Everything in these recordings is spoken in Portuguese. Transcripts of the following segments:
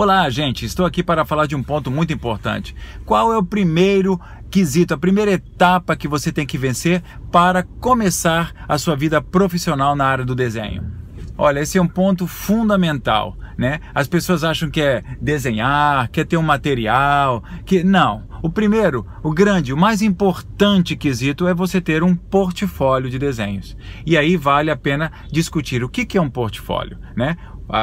Olá, gente, estou aqui para falar de um ponto muito importante. Qual é o primeiro quesito, a primeira etapa que você tem que vencer para começar a sua vida profissional na área do desenho? Olha, esse é um ponto fundamental, né? As pessoas acham que é desenhar, quer ter um material, que não. O primeiro, o grande, o mais importante quesito é você ter um portfólio de desenhos. E aí vale a pena discutir o que é um portfólio, né?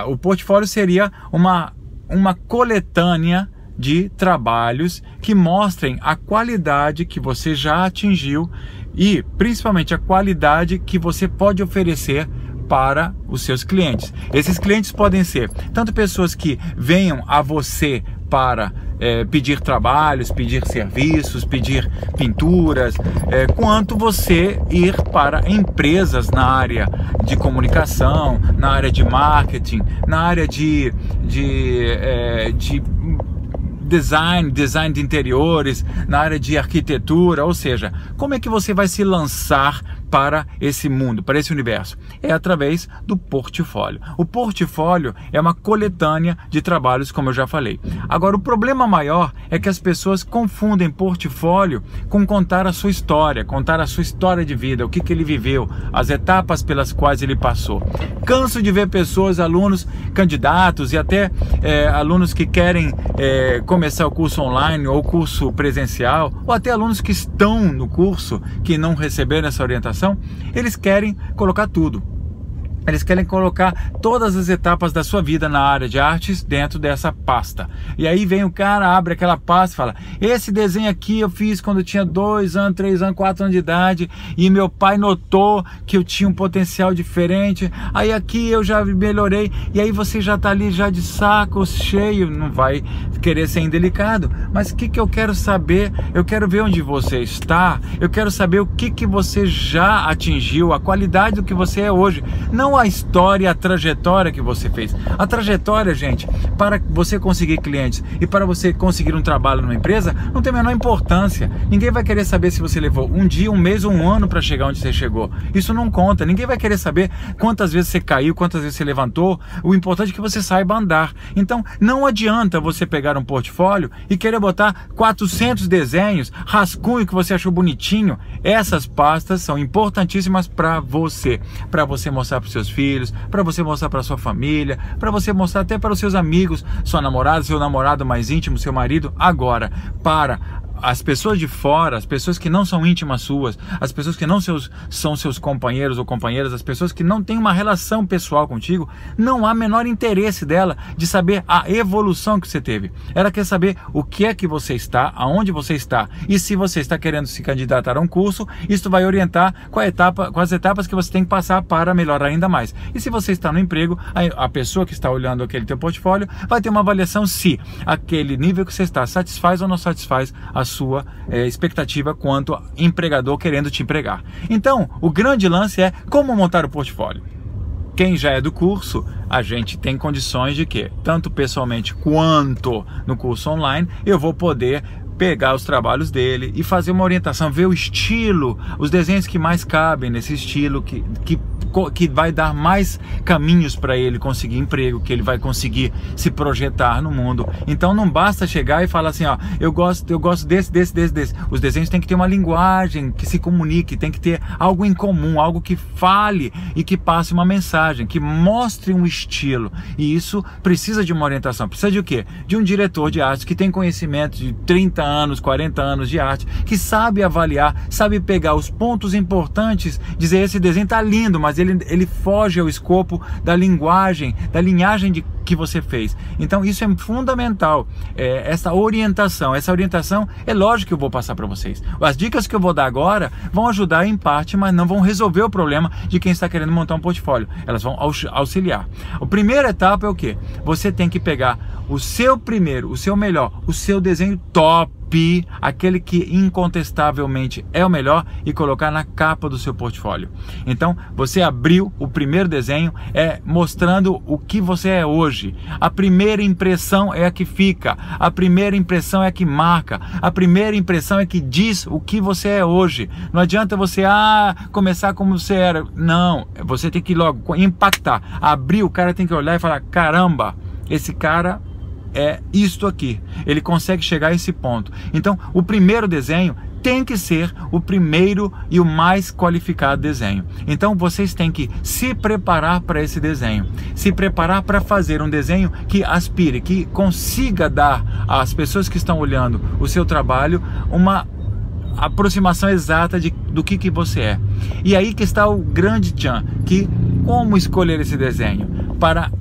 O portfólio seria uma uma coletânea de trabalhos que mostrem a qualidade que você já atingiu e principalmente a qualidade que você pode oferecer para os seus clientes. Esses clientes podem ser tanto pessoas que venham a você para é, pedir trabalhos, pedir serviços, pedir pinturas, é, quanto você ir para empresas na área de comunicação, na área de marketing, na área de, de, é, de design, design de interiores, na área de arquitetura, ou seja, como é que você vai se lançar para esse mundo, para esse universo? É através do portfólio. O portfólio é uma coletânea de trabalhos, como eu já falei. Agora, o problema maior é que as pessoas confundem portfólio com contar a sua história, contar a sua história de vida, o que, que ele viveu, as etapas pelas quais ele passou. Canso de ver pessoas, alunos, candidatos e até é, alunos que querem é, começar o curso online ou curso presencial, ou até alunos que estão no curso que não receberam essa orientação, eles querem colocar tudo. Eles querem colocar todas as etapas da sua vida na área de artes dentro dessa pasta. E aí vem o cara, abre aquela pasta e fala: Esse desenho aqui eu fiz quando eu tinha dois anos, três anos, quatro anos de idade. E meu pai notou que eu tinha um potencial diferente. Aí aqui eu já melhorei. E aí você já está ali já de saco cheio. Não vai querer ser indelicado. Mas o que, que eu quero saber? Eu quero ver onde você está. Eu quero saber o que, que você já atingiu, a qualidade do que você é hoje. Não a história, a trajetória que você fez. A trajetória, gente, para você conseguir clientes e para você conseguir um trabalho numa empresa, não tem a menor importância. Ninguém vai querer saber se você levou um dia, um mês um ano para chegar onde você chegou. Isso não conta. Ninguém vai querer saber quantas vezes você caiu, quantas vezes você levantou. O importante é que você saiba andar. Então, não adianta você pegar um portfólio e querer botar 400 desenhos, rascunho que você achou bonitinho. Essas pastas são importantíssimas para você, para você mostrar para os seus seus filhos, para você mostrar para sua família, para você mostrar até para os seus amigos, sua namorada, seu namorado mais íntimo, seu marido. Agora, para as pessoas de fora, as pessoas que não são íntimas suas, as pessoas que não seus, são seus companheiros ou companheiras, as pessoas que não têm uma relação pessoal contigo, não há menor interesse dela de saber a evolução que você teve. Ela quer saber o que é que você está, aonde você está e se você está querendo se candidatar a um curso, isso vai orientar qual etapa, quais etapas que você tem que passar para melhorar ainda mais. E se você está no emprego, a, a pessoa que está olhando aquele teu portfólio vai ter uma avaliação se aquele nível que você está satisfaz ou não satisfaz a sua é, expectativa quanto empregador querendo te empregar. Então, o grande lance é como montar o portfólio. Quem já é do curso, a gente tem condições de que, tanto pessoalmente quanto no curso online, eu vou poder pegar os trabalhos dele e fazer uma orientação, ver o estilo, os desenhos que mais cabem nesse estilo, que, que que vai dar mais caminhos para ele conseguir emprego, que ele vai conseguir se projetar no mundo. Então não basta chegar e falar assim, ó, eu gosto, eu gosto desse, desse, desse, desse. Os desenhos têm que ter uma linguagem que se comunique, tem que ter algo em comum, algo que fale e que passe uma mensagem, que mostre um estilo. E isso precisa de uma orientação. Precisa de o quê? De um diretor de arte que tem conhecimento de 30 anos, 40 anos de arte, que sabe avaliar, sabe pegar os pontos importantes, dizer esse desenho tá lindo, mas ele ele, ele foge ao escopo da linguagem, da linhagem de, que você fez. Então isso é fundamental, é, essa orientação. Essa orientação é lógico que eu vou passar para vocês. As dicas que eu vou dar agora vão ajudar em parte, mas não vão resolver o problema de quem está querendo montar um portfólio. Elas vão auxiliar. A primeira etapa é o que? Você tem que pegar o seu primeiro, o seu melhor, o seu desenho top aquele que incontestavelmente é o melhor e colocar na capa do seu portfólio. Então, você abriu o primeiro desenho é mostrando o que você é hoje. A primeira impressão é a que fica, a primeira impressão é a que marca, a primeira impressão é que diz o que você é hoje. Não adianta você ah, começar como você era. Não, você tem que logo impactar. Abrir, o cara tem que olhar e falar: "Caramba, esse cara é isto aqui. Ele consegue chegar a esse ponto. Então, o primeiro desenho tem que ser o primeiro e o mais qualificado desenho. Então vocês têm que se preparar para esse desenho, se preparar para fazer um desenho que aspire, que consiga dar às pessoas que estão olhando o seu trabalho uma aproximação exata de, do que, que você é. E aí que está o grande tchan, que como escolher esse desenho para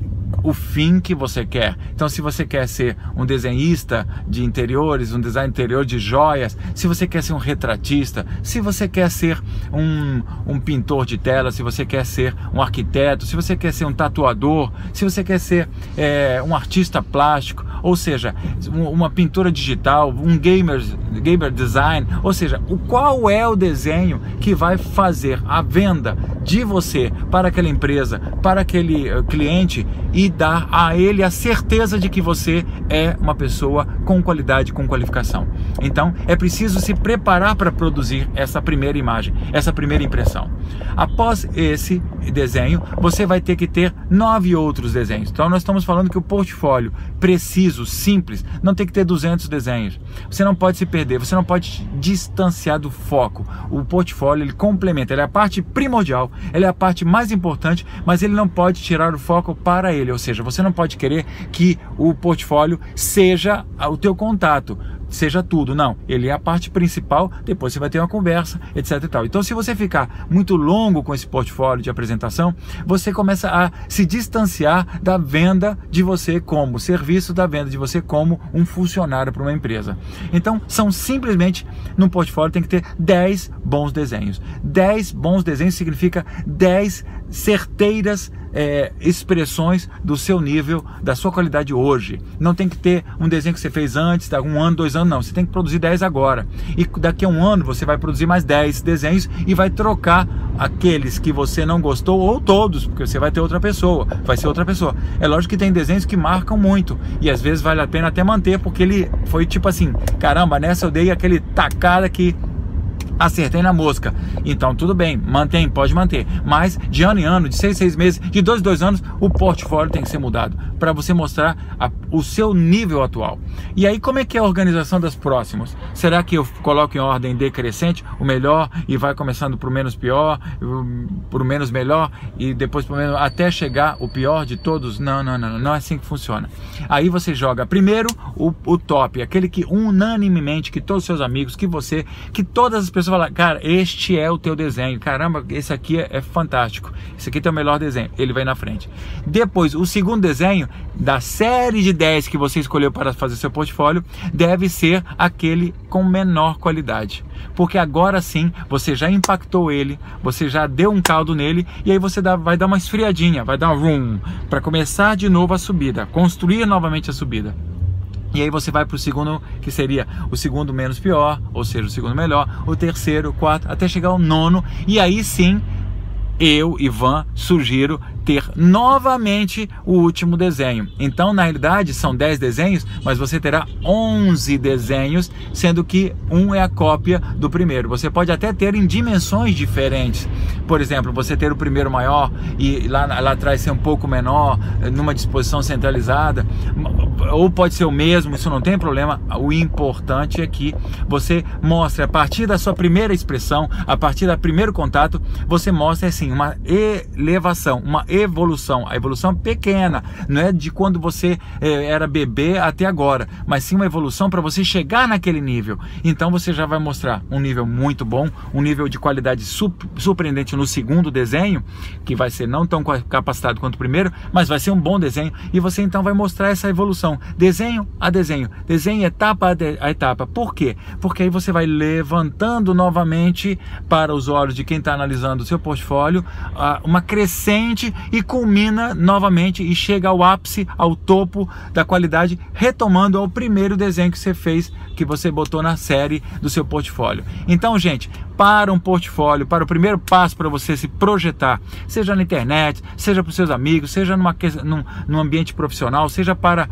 o fim que você quer. Então, se você quer ser um desenhista de interiores, um design interior de joias, se você quer ser um retratista, se você quer ser um, um pintor de tela, se você quer ser um arquiteto, se você quer ser um tatuador, se você quer ser é, um artista plástico, ou seja, uma pintura digital, um gamer, gamer design, ou seja, o qual é o desenho que vai fazer a venda de você para aquela empresa, para aquele eh, cliente e dar a ele a certeza de que você é uma pessoa com qualidade, com qualificação. Então, é preciso se preparar para produzir essa primeira imagem, essa primeira impressão. Após esse desenho, você vai ter que ter nove outros desenhos. Então, nós estamos falando que o portfólio preciso, simples, não tem que ter 200 desenhos. Você não pode se perder, você não pode distanciar do foco. O portfólio ele complementa, ele é a parte primordial, ele é a parte mais importante, mas ele não pode tirar o foco para ele. Ou seja, você não pode querer que o portfólio seja o teu contato seja tudo. Não, ele é a parte principal, depois você vai ter uma conversa, etc e tal. Então, se você ficar muito longo com esse portfólio de apresentação, você começa a se distanciar da venda de você como serviço, da venda de você como um funcionário para uma empresa. Então, são simplesmente, no portfólio tem que ter 10 bons desenhos. 10 bons desenhos significa 10 certeiras é, expressões do seu nível, da sua qualidade hoje. Não tem que ter um desenho que você fez antes, de um ano, dois anos, não. Você tem que produzir 10 agora. E daqui a um ano você vai produzir mais 10 desenhos e vai trocar aqueles que você não gostou ou todos, porque você vai ter outra pessoa, vai ser outra pessoa. É lógico que tem desenhos que marcam muito e às vezes vale a pena até manter, porque ele foi tipo assim: caramba, nessa eu dei aquele tacada que acertei na mosca. Então tudo bem, mantém, pode manter. Mas de ano em ano, de seis, seis meses, de dois, dois anos, o portfólio tem que ser mudado para você mostrar a, o seu nível atual. E aí como é que é a organização das próximas? Será que eu coloco em ordem decrescente, o melhor e vai começando para o menos pior, para o menos melhor e depois para o menos até chegar o pior de todos? Não, não, não, não é assim que funciona. Aí você joga primeiro o, o top, aquele que unanimemente, que todos os seus amigos, que você, que todas as pessoas pessoa fala, cara, este é o teu desenho, caramba, esse aqui é, é fantástico, esse aqui é o melhor desenho, ele vai na frente. Depois, o segundo desenho da série de 10 que você escolheu para fazer seu portfólio deve ser aquele com menor qualidade, porque agora sim você já impactou ele, você já deu um caldo nele e aí você dá, vai dar uma esfriadinha, vai dar um room para começar de novo a subida, construir novamente a subida. E aí você vai para o segundo, que seria o segundo menos pior, ou seja, o segundo melhor, o terceiro, o quarto, até chegar ao nono. E aí sim, eu, Ivan, sugiro ter novamente o último desenho. Então, na realidade, são 10 desenhos, mas você terá 11 desenhos, sendo que um é a cópia do primeiro. Você pode até ter em dimensões diferentes. Por exemplo, você ter o primeiro maior e lá, lá atrás ser um pouco menor, numa disposição centralizada, ou pode ser o mesmo, isso não tem problema. O importante é que você mostre a partir da sua primeira expressão, a partir do primeiro contato, você mostra assim uma elevação, uma evolução. A evolução pequena, não é de quando você é, era bebê até agora, mas sim uma evolução para você chegar naquele nível. Então você já vai mostrar um nível muito bom, um nível de qualidade surpreendente no segundo desenho, que vai ser não tão capacitado quanto o primeiro, mas vai ser um bom desenho. E você então vai mostrar essa evolução, desenho a desenho, desenho etapa a etapa. Por quê? Porque aí você vai levantando novamente para os olhos de quem está analisando o seu portfólio uma crescente e culmina novamente e chega ao ápice, ao topo da qualidade, retomando ao primeiro desenho que você fez, que você botou na série do seu portfólio. Então, gente, para um portfólio, para o primeiro passo para você se projetar, seja na internet, seja para os seus amigos, seja numa, num, num ambiente profissional, seja para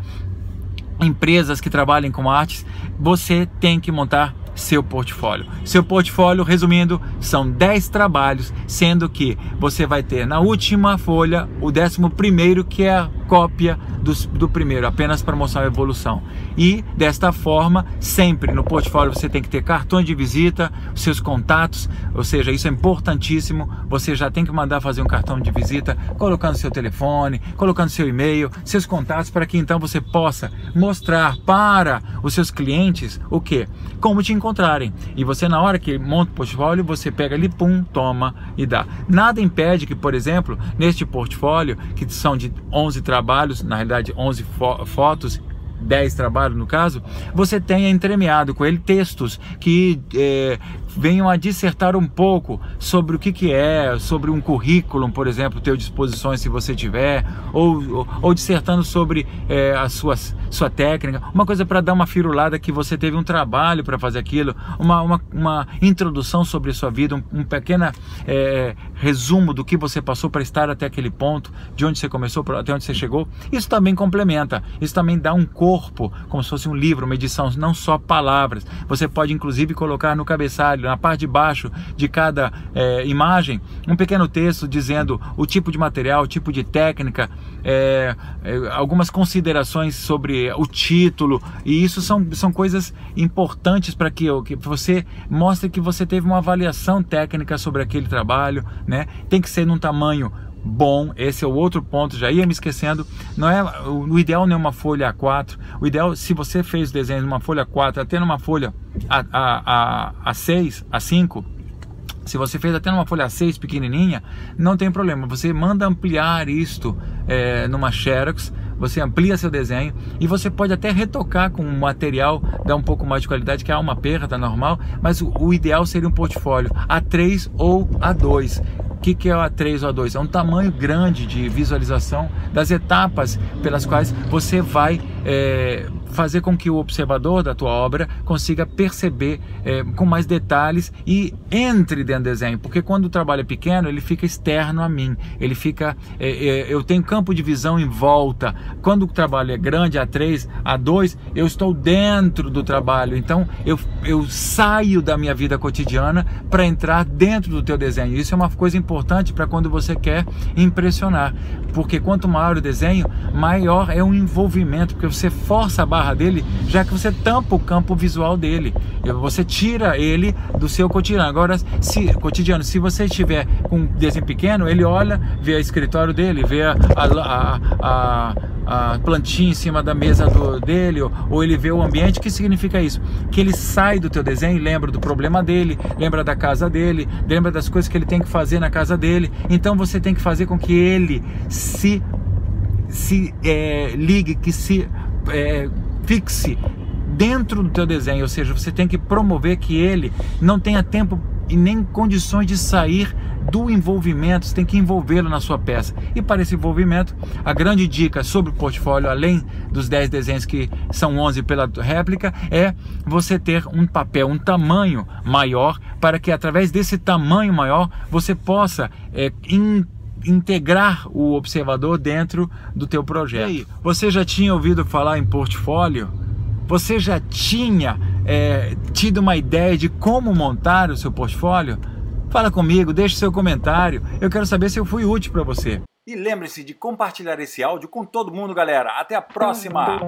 empresas que trabalhem com artes, você tem que montar seu portfólio. Seu portfólio, resumindo, são 10 trabalhos, sendo que você vai ter na última folha o décimo primeiro que é cópia do, do primeiro, apenas para mostrar a evolução. E desta forma, sempre no portfólio você tem que ter cartões de visita, seus contatos, ou seja, isso é importantíssimo. Você já tem que mandar fazer um cartão de visita, colocando seu telefone, colocando seu e-mail, seus contatos, para que então você possa mostrar para os seus clientes o que? Como te encontrarem. E você, na hora que monta o portfólio, você pega ali, pum, toma e dá. Nada impede que, por exemplo, neste portfólio, que são de 11 trabalhos, na realidade 11 fo fotos 10 trabalhos no caso, você tenha entremeado com ele textos que é, venham a dissertar um pouco sobre o que, que é, sobre um currículo, por exemplo, ter disposições se você tiver, ou, ou, ou dissertando sobre é, a sua, sua técnica, uma coisa para dar uma firulada que você teve um trabalho para fazer aquilo, uma, uma, uma, introdução sobre a sua vida, um, um pequeno é, resumo do que você passou para estar até aquele ponto, de onde você começou até onde você chegou. Isso também complementa, isso também dá um corpo, como se fosse um livro, uma edição, não só palavras. Você pode inclusive colocar no cabeçalho na parte de baixo de cada é, imagem, um pequeno texto dizendo o tipo de material, o tipo de técnica, é, é, algumas considerações sobre o título, e isso são, são coisas importantes para que, que você mostre que você teve uma avaliação técnica sobre aquele trabalho, né? Tem que ser num tamanho bom. Esse é o outro ponto, já ia me esquecendo. Não é o, ideal não é uma folha A4. O ideal, se você fez o desenho numa folha A4, até numa folha A, a, a, A6, A5, se você fez até numa folha A6 pequenininha, não tem problema. Você manda ampliar isto é, numa Xerox, você amplia seu desenho e você pode até retocar com um material, dar um pouco mais de qualidade, que é uma perda normal, mas o, o ideal seria um portfólio A3 ou A2 que, que é o A3 ou A2? É um tamanho grande de visualização das etapas pelas quais você vai é, fazer com que o observador da tua obra consiga perceber é, com mais detalhes e entre dentro do desenho, porque quando o trabalho é pequeno ele fica externo a mim, ele fica, é, é, eu tenho campo de visão em volta. Quando o trabalho é grande, A3, A2, eu estou dentro do trabalho, então eu, eu saio da minha vida cotidiana para entrar dentro do teu desenho. Isso é uma coisa importante para quando você quer impressionar, porque quanto maior o desenho, maior é o envolvimento, porque você força a barra barra dele, já que você tampa o campo visual dele. Você tira ele do seu cotidiano. Agora, se cotidiano, se você estiver com um desenho pequeno, ele olha, vê o escritório dele, vê a, a, a, a plantinha em cima da mesa do, dele, ou, ou, ele vê o ambiente. O que significa isso? Que ele sai do teu desenho e lembra do problema dele, lembra da casa dele, lembra das coisas que ele tem que fazer na casa dele. Então você tem que fazer com que ele se se é, ligue, que se é, fixe dentro do teu desenho, ou seja, você tem que promover que ele não tenha tempo e nem condições de sair do envolvimento, você tem que envolvê-lo na sua peça. E para esse envolvimento, a grande dica sobre o portfólio, além dos 10 desenhos que são 11 pela réplica, é você ter um papel, um tamanho maior, para que através desse tamanho maior você possa é, integrar o observador dentro do teu projeto. Aí, você já tinha ouvido falar em portfólio? Você já tinha é, tido uma ideia de como montar o seu portfólio? Fala comigo, deixe seu comentário. Eu quero saber se eu fui útil para você. E lembre-se de compartilhar esse áudio com todo mundo, galera. Até a próxima!